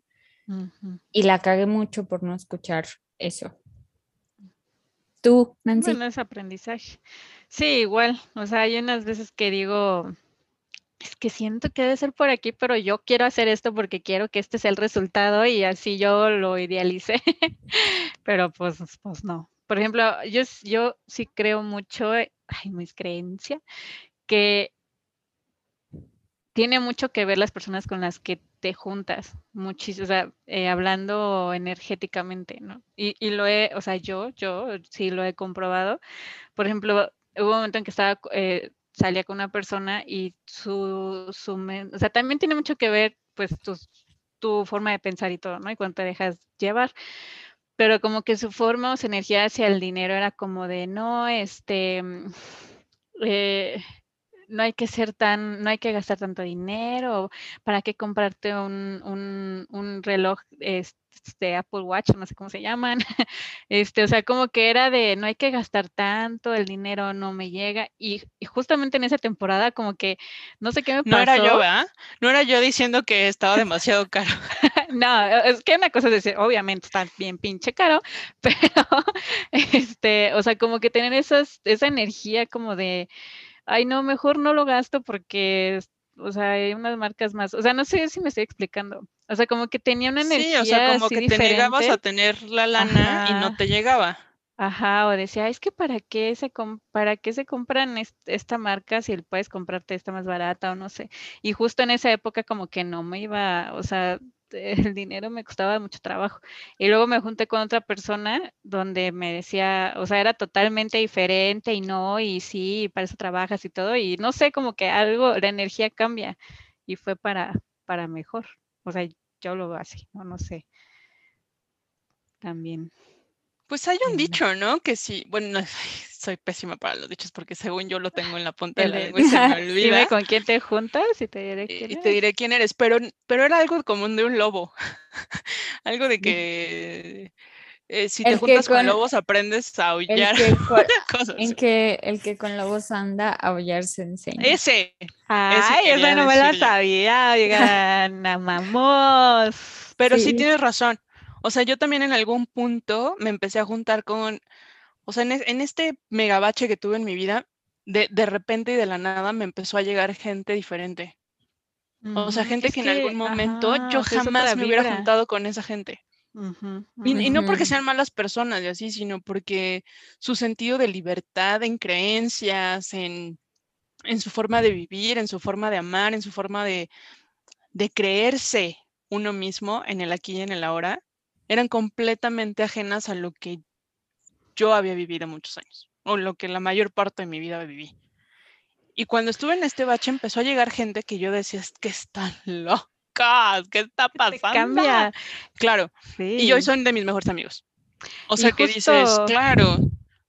Y la cagué mucho por no escuchar eso. Tú, Nancy. Bueno, es aprendizaje. Sí, igual. O sea, hay unas veces que digo, es que siento que debe ser por aquí, pero yo quiero hacer esto porque quiero que este sea el resultado y así yo lo idealicé. *laughs* pero pues, pues no por ejemplo, yo, yo sí creo mucho, hay mis creencia, que tiene mucho que ver las personas con las que te juntas, muchísimo, o sea, eh, hablando energéticamente, ¿no? Y, y, lo he, o sea, yo, yo sí lo he comprobado. Por ejemplo, hubo un momento en que estaba, eh, salía con una persona y su, su, o sea, también tiene mucho que ver, pues, tu, tu forma de pensar y todo, ¿no? Y cuando te dejas llevar pero como que su forma o su energía hacia el dinero era como de no, este, mm, eh, no hay que ser tan, no hay que gastar tanto dinero, para qué comprarte un, un, un reloj este, Apple Watch, no sé cómo se llaman, *laughs* este, o sea, como que era de no hay que gastar tanto, el dinero no me llega, y, y justamente en esa temporada como que no sé qué me pasó. No era yo, ¿verdad? No era yo diciendo que estaba demasiado caro. *laughs* no, es que una cosa es decir, obviamente está bien pinche caro, *laughs* pero, este, o sea, como que tener esas, esa energía como de ay, no, mejor no lo gasto porque, o sea, hay unas marcas más, o sea, no sé si me estoy explicando, o sea, como que tenía una energía. Sí, o sea, como que te negabas a tener la lana y no te llegaba. Ajá, o decía, es que para qué se para qué se compran esta marca si puedes comprarte esta más barata o no sé. Y justo en esa época como que no me iba, o sea, el dinero me costaba mucho trabajo. Y luego me junté con otra persona donde me decía, o sea, era totalmente diferente y no, y sí, para eso trabajas y todo. Y no sé, como que algo, la energía cambia y fue para, para mejor. O sea, yo lo veo así, no, no sé. También. Pues hay un dicho, ¿no? Que sí, bueno, soy pésima para los dichos porque según yo lo *laughs* tengo en la punta de la lengua y se me *laughs* olvida. Dime con quién te juntas y te diré quién y, te diré quién eres, pero, pero era algo común de un lobo. *laughs* algo de que eh, si te juntas con, lobos aprendes a aullar. en que el que con lobos anda, a aullar se enseña. Ese. Ay, esa no me la sabía, oigan, amamos. Pero sí tienes razón. O sea, yo también en algún punto me empecé a juntar con, o sea, en, este megabache que tuve en mi vida, de, de, repente y de la nada me empezó a llegar gente diferente. o sea, gente que, en algún momento yo jamás me hubiera juntado con esa gente. y, no porque sean malas personas y así, sino porque su sentido de libertad en creencias, en, en su forma de vivir, en su forma de amar, en su forma de, de creerse uno mismo en el aquí y en el ahora, eran completamente ajenas a lo que yo había vivido muchos años, o lo que la mayor parte de mi vida viví. Y cuando estuve en este bache empezó a llegar gente que yo decía, es que están *laughs* locas, ¿qué está pasando? Cambia. Claro. Y hoy son de mis mejores amigos. O sea, que dices, claro,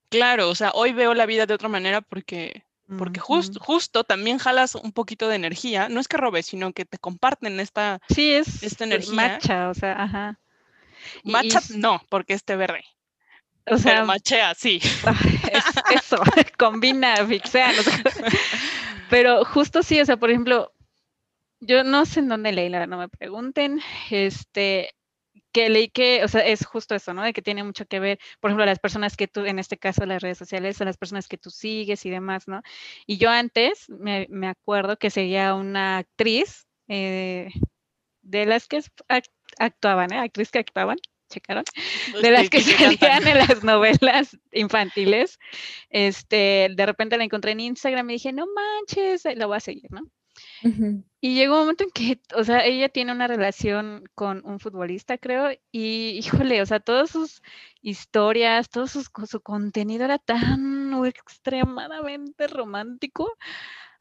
claro, o sea, hoy veo la vida de otra manera porque porque justo, justo también jalas un poquito de energía, no es que robes, sino que te comparten esta, sí, es, esta energía. Macha, o sea, ajá. Macha no, porque este verde. O sea, Pero machea, sí. *laughs* eso, *laughs* combina, fixea. Pero justo sí, o sea, por ejemplo, yo no sé en dónde leí, la no me pregunten, este, que leí que, o sea, es justo eso, ¿no? De que tiene mucho que ver, por ejemplo, las personas que tú, en este caso las redes sociales, son las personas que tú sigues y demás, ¿no? Y yo antes me, me acuerdo que seguía una actriz eh, de las que actuaban, ¿eh? Actrices que actuaban, checaron, de las que, salían en las novelas infantiles. Este, de repente la encontré en Instagram y dije, no manches, la voy a seguir, ¿no? Y llegó un momento en que, o sea, ella tiene una relación con un futbolista, creo, y híjole, o sea, todas sus historias, todo su, su contenido era tan extremadamente romántico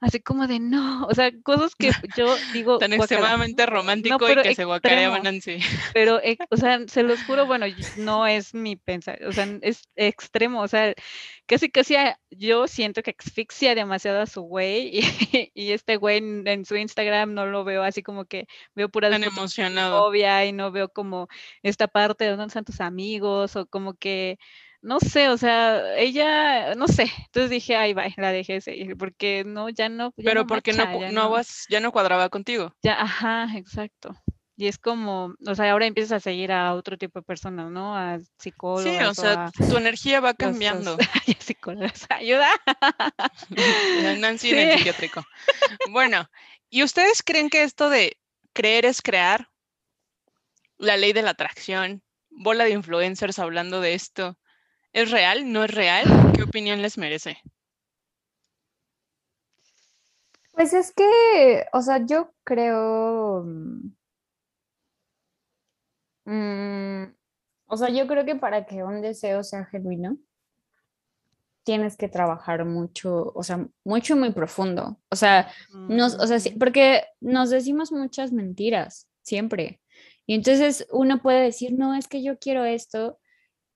así como de no, o sea, cosas que *laughs* yo digo. Tan extremadamente romántico y que se guacareaban así. Pero, *laughs* o sea, se los juro, bueno, no es mi pensar, o sea, es extremo, o sea, casi casi yo siento que asfixia demasiado a su güey y, *laughs* este güey en, su Instagram no lo veo así como que veo pura tan emocionado. Obvia y no veo como esta parte de dónde están tus amigos o como que no sé, o sea, ella, no sé, entonces dije, ay, va, la dejé seguir, porque no, ya no. Pero porque no, ya no, vas, ya no cuadraba contigo. Ya, ajá, exacto. Y es como, o sea, ahora empiezas a seguir a otro tipo de personas, ¿no? A psicólogos. Sí, o sea, tu energía va cambiando. *laughs* psicólogos, ayuda. *laughs* Nancy en el psiquiátrico. Bueno, ¿y ustedes creen que esto de creer es crear? La ley de la atracción, bola de influencers hablando de esto, ¿Es real? ¿No es real? ¿Qué opinión les merece? Pues es que, o sea, yo creo, mm, o sea, yo creo que para que un deseo sea genuino, tienes que trabajar mucho, o sea, mucho y muy profundo. O sea, nos, o sea, Mm. porque nos decimos muchas mentiras siempre. Y entonces uno puede decir, no, es que yo quiero esto.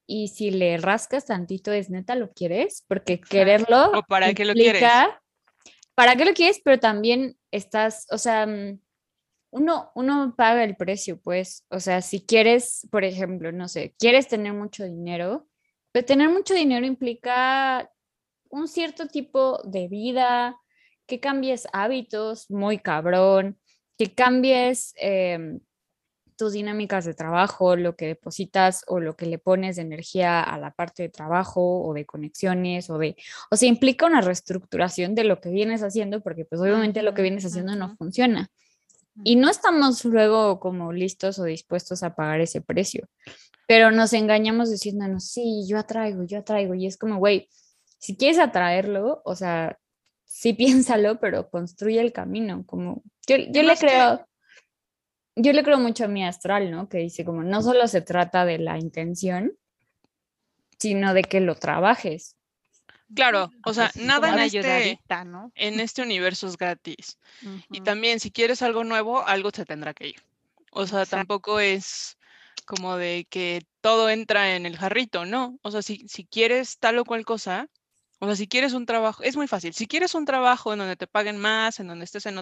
Y si le rascas tantito, es neta, ¿lo quieres? Porque quererlo. ¿O para qué lo quieres? ¿Para qué lo quieres? Pero también estás, o sea, mm, uno, uno paga el precio, pues. O sea, si quieres, por ejemplo, no sé, quieres tener mucho dinero, pero tener mucho dinero implica un cierto tipo de vida, que cambies hábitos muy cabrón, que cambies em, tus dinámicas de trabajo, lo que depositas o lo que le pones de energía a la parte de trabajo o de conexiones o de, o sea, implica una reestructuración de lo que vienes haciendo porque pues obviamente lo que vienes haciendo no funciona. Y no estamos luego como listos o dispuestos a pagar ese precio, pero nos engañamos diciéndonos, sí, yo atraigo, yo atraigo, y es como, güey, si quieres atraerlo, o sea, sí *laughs* piénsalo, pero construye el camino, como, yo, yo le creo, yo le creo mucho a mi astral, ¿no? Que dice como, no solo se trata de la intención, sino de que lo trabajes. Claro, o sea, Pues, nada en este, ¿no? en este universo es gratis. Y también si quieres algo nuevo, algo se tendrá que ir. O sea, Exacto. tampoco es como de que todo entra en el jarrito, ¿no? O sea, si, si quieres tal o cual cosa, o sea, si quieres un trabajo, es muy fácil. Si quieres un trabajo en donde te paguen más, en donde estés en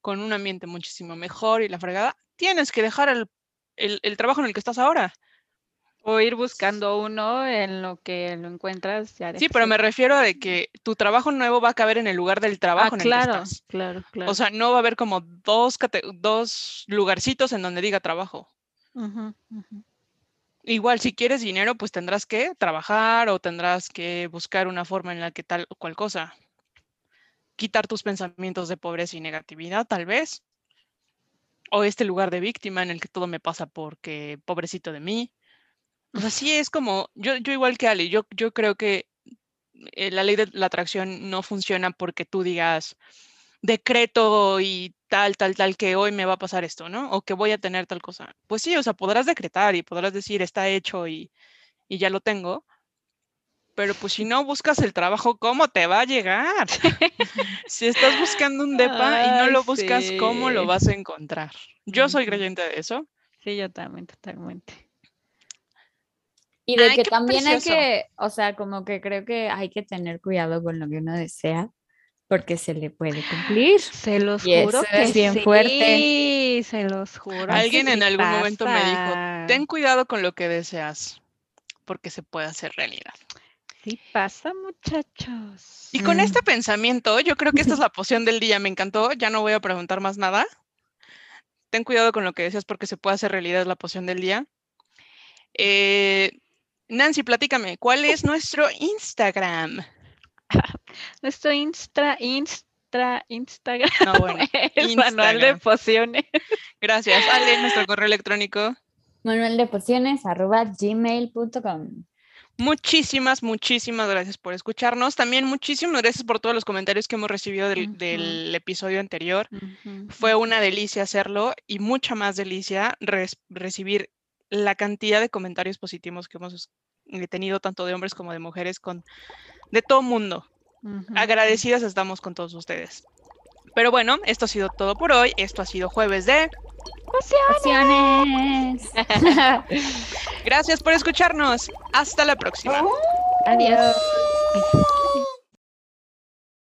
con un ambiente muchísimo mejor y la fregada, tienes que dejar el, el- el trabajo en el que estás ahora. O ir buscando uno en lo que lo encuentras ya Sí, pero me refiero a de que tu trabajo nuevo va a caber en el lugar del Ah, trabajo en el que claro, estás. claro, claro. O sea, no va a haber como dos, dos lugarcitos en donde diga trabajo. Igual, si quieres dinero, pues tendrás que trabajar o tendrás que buscar una forma en la que tal o cual cosa. Quitar tus pensamientos de pobreza y negatividad, tal vez. O este lugar de víctima en el que todo me pasa porque pobrecito de mí. O sea, sí es como, yo, yo igual que Ali, yo, yo creo que eh, la ley de la atracción no funciona porque tú digas decreto y tal, tal, tal, que hoy me va a pasar esto, ¿no? O que voy a tener tal cosa. Pues sí, o sea, podrás decretar y podrás decir está hecho y, y ya lo tengo. Pero pues si no buscas el trabajo, ¿cómo te va a llegar? *laughs* si estás buscando un depa y no lo buscas, ¿cómo lo vas a encontrar? Yo soy creyente de eso. Sí, yo también, totalmente. Y de Ay, que también hay precioso. que, o sea, como que creo que hay que tener cuidado con lo que uno desea, porque se le puede cumplir. Se los Y juro que es bien fuerte. sí, se los juro. Alguien en algún momento me dijo, ten cuidado con lo que deseas, porque se puede hacer realidad. Sí pasa, muchachos. Y con Mm. este pensamiento, yo creo que esta es la poción del día. Me encantó. Ya no voy a preguntar más nada. Ten cuidado con lo que deseas porque se puede hacer realidad la poción del día. Eh, Nancy, platícame, ¿cuál es nuestro Instagram? *laughs* Nuestro Insta, Insta, Instagram, No, bueno, *laughs* el manual de pociones. gracias. Ale, *laughs* nuestro correo electrónico. Manuel de pociones arroba gmail.com. Muchísimas, muchísimas gracias por escucharnos. También muchísimas gracias por todos los comentarios que hemos recibido del, episodio anterior. Fue una delicia hacerlo y mucha más delicia res- recibir la cantidad de comentarios positivos que hemos eh, tenido tanto de hombres como de mujeres con de todo mundo. Agradecidas estamos con todos ustedes. Pero bueno, esto ha sido todo por hoy. Esto ha sido jueves de Pociones. Gracias por escucharnos. Hasta la próxima. Adiós.